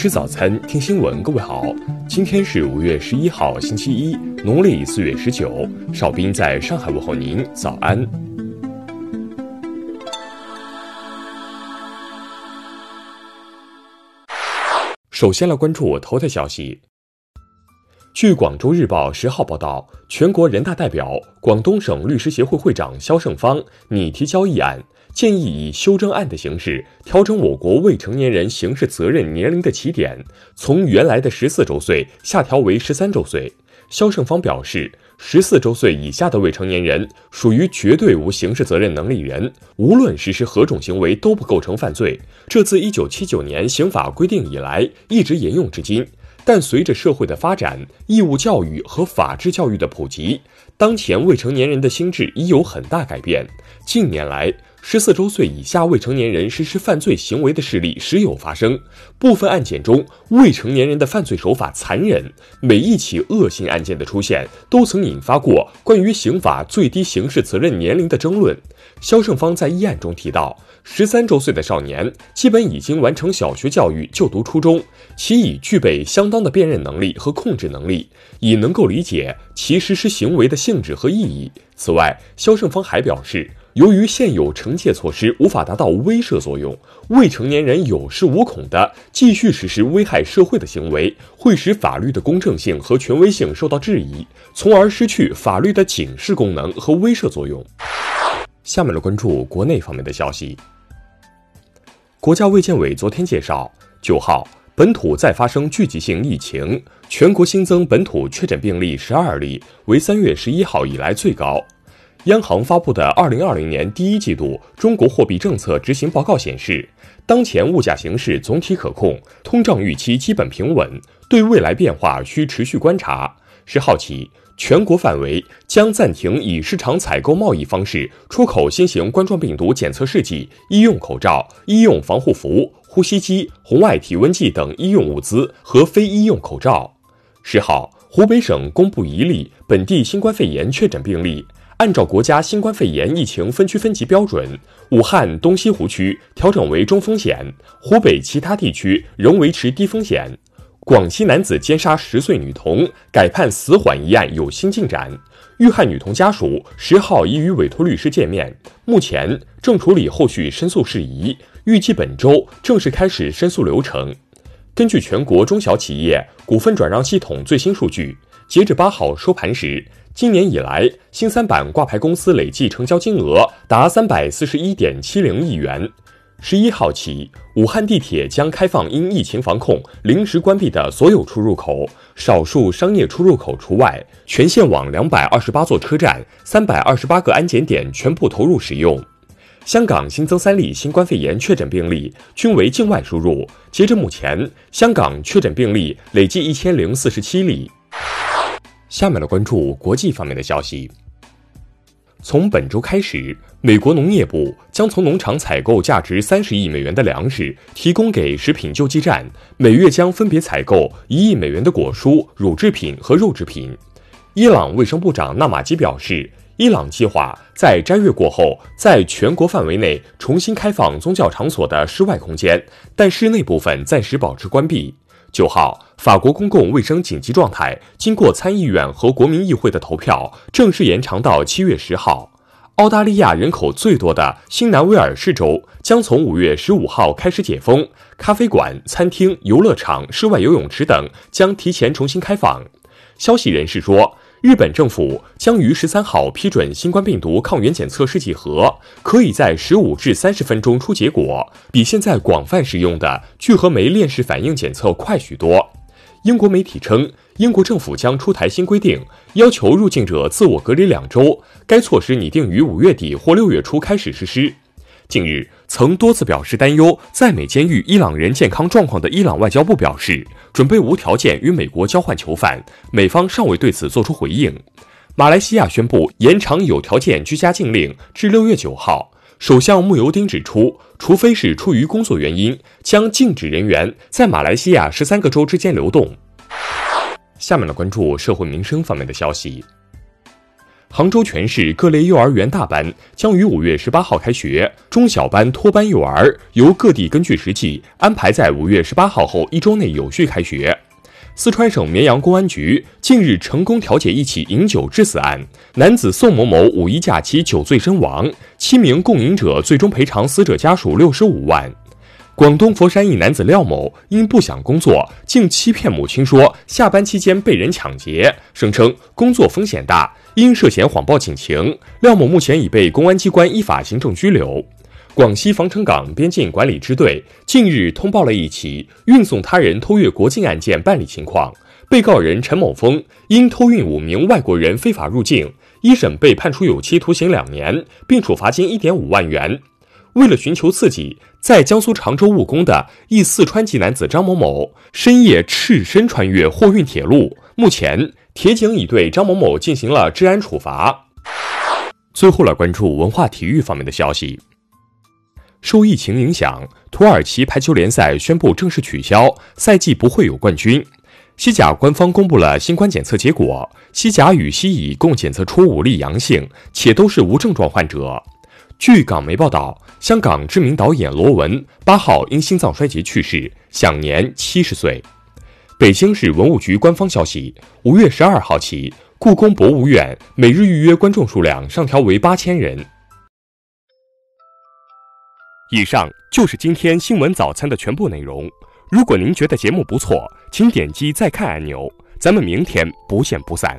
吃早餐，听新闻。各位好，今天是五月十一号，星期一，农历四月十九。邵斌在上海问候您，早安。首先来关注头条消息。据广州日报十号报道，全国人大代表、广东省律师协会会长肖胜芳拟提交议案。建议以修正案的形式调整我国未成年人刑事责任年龄的起点，从原来的十四周岁下调为十三周岁。肖胜芳表示，十四周岁以下的未成年人属于绝对无刑事责任能力人，无论实施何种行为都不构成犯罪。这自一九七九年刑法规定以来一直沿用至今。但随着社会的发展，义务教育和法治教育的普及，当前未成年人的心智已有很大改变。近年来，十四周岁以下未成年人实施犯罪行为的事例时有发生，部分案件中未成年人的犯罪手法残忍。每一起恶性案件的出现，都曾引发过关于刑法最低刑事责任年龄的争论。肖胜芳在议案中提到，十三周岁的少年基本已经完成小学教育，就读初中，其已具备相当的辨认能力和控制能力，已能够理解其实施行为的性质和意义。此外，肖胜芳还表示。由于现有惩戒措施无法达到威慑作用，未成年人有恃无恐的继续实施危害社会的行为，会使法律的公正性和权威性受到质疑，从而失去法律的警示功能和威慑作用。下面来关注国内方面的消息。国家卫健委昨天介绍，九号本土再发生聚集性疫情，全国新增本土确诊病例十二例，为三月十一号以来最高。央行发布的二零二零年第一季度中国货币政策执行报告显示，当前物价形势总体可控，通胀预期基本平稳，对未来变化需持续观察。十号起，全国范围将暂停以市场采购贸易方式出口新型冠状病毒检测试剂、医用口罩、医用防护服、呼吸机、红外体温计等医用物资和非医用口罩。十号，湖北省公布一例本地新冠肺炎确诊病例。按照国家新冠肺炎疫情分区分级标准，武汉东西湖区调整为中风险，湖北其他地区仍维持低风险。广西男子奸杀十岁女童改判死缓一案有新进展，遇害女童家属十号已与委托律师见面，目前正处理后续申诉事宜，预计本周正式开始申诉流程。根据全国中小企业股份转让系统最新数据，截至八号收盘时。今年以来，新三板挂牌公司累计成交金额达三百四十一点七零亿元。十一号起，武汉地铁将开放因疫情防控临时关闭的所有出入口，少数商业出入口除外。全线网两百二十八座车站、三百二十八个安检点全部投入使用。香港新增三例新冠肺炎确诊病例，均为境外输入。截至目前，香港确诊病例累计一千零四十七例。下面来关注国际方面的消息。从本周开始，美国农业部将从农场采购价值三十亿美元的粮食，提供给食品救济站，每月将分别采购一亿美元的果蔬、乳制品和肉制品。伊朗卫生部长纳马基表示，伊朗计划在斋月过后，在全国范围内重新开放宗教场所的室外空间，但室内部分暂时保持关闭。九号，法国公共卫生紧急状态经过参议院和国民议会的投票，正式延长到七月十号。澳大利亚人口最多的新南威尔士州将从五月十五号开始解封，咖啡馆、餐厅、游乐场、室外游泳池等将提前重新开放。消息人士说。日本政府将于十三号批准新冠病毒抗原检测试剂盒，可以在十五至三十分钟出结果，比现在广泛使用的聚合酶链式反应检测快许多。英国媒体称，英国政府将出台新规定，要求入境者自我隔离两周，该措施拟定于五月底或六月初开始实施。近日，曾多次表示担忧在美监狱伊朗人健康状况的伊朗外交部表示，准备无条件与美国交换囚犯，美方尚未对此作出回应。马来西亚宣布延长有条件居家禁令至六月九号。首相慕尤丁指出，除非是出于工作原因，将禁止人员在马来西亚十三个州之间流动。下面来关注社会民生方面的消息。杭州全市各类幼儿园大班将于五月十八号开学，中小班托班幼儿由各地根据实际安排在五月十八号后一周内有序开学。四川省绵阳公安局近日成功调解一起饮酒致死案，男子宋某某五一假期酒醉身亡，七名共饮者最终赔偿死者家属六十五万。广东佛山一男子廖某因不想工作，竟欺骗母亲说下班期间被人抢劫，声称工作风险大，因涉嫌谎报警情，廖某目前已被公安机关依法行政拘留。广西防城港边境管理支队近日通报了一起运送他人偷越国境案件办理情况。被告人陈某峰因偷运五名外国人非法入境，一审被判处有期徒刑两年，并处罚金一点五万元。为了寻求刺激，在江苏常州务工的一四川籍男子张某某深夜赤身穿越货运铁路。目前，铁警已对张某某进行了治安处罚。最后来关注文化体育方面的消息。受疫情影响，土耳其排球联赛宣布正式取消，赛季不会有冠军。西甲官方公布了新冠检测结果，西甲与西乙共检测出五例阳性，且都是无症状患者。据港媒报道，香港知名导演罗文八号因心脏衰竭去世，享年七十岁。北京市文物局官方消息，五月十二号起，故宫博物院每日预约观众数量上调为八千人。以上就是今天新闻早餐的全部内容。如果您觉得节目不错，请点击再看按钮。咱们明天不见不散。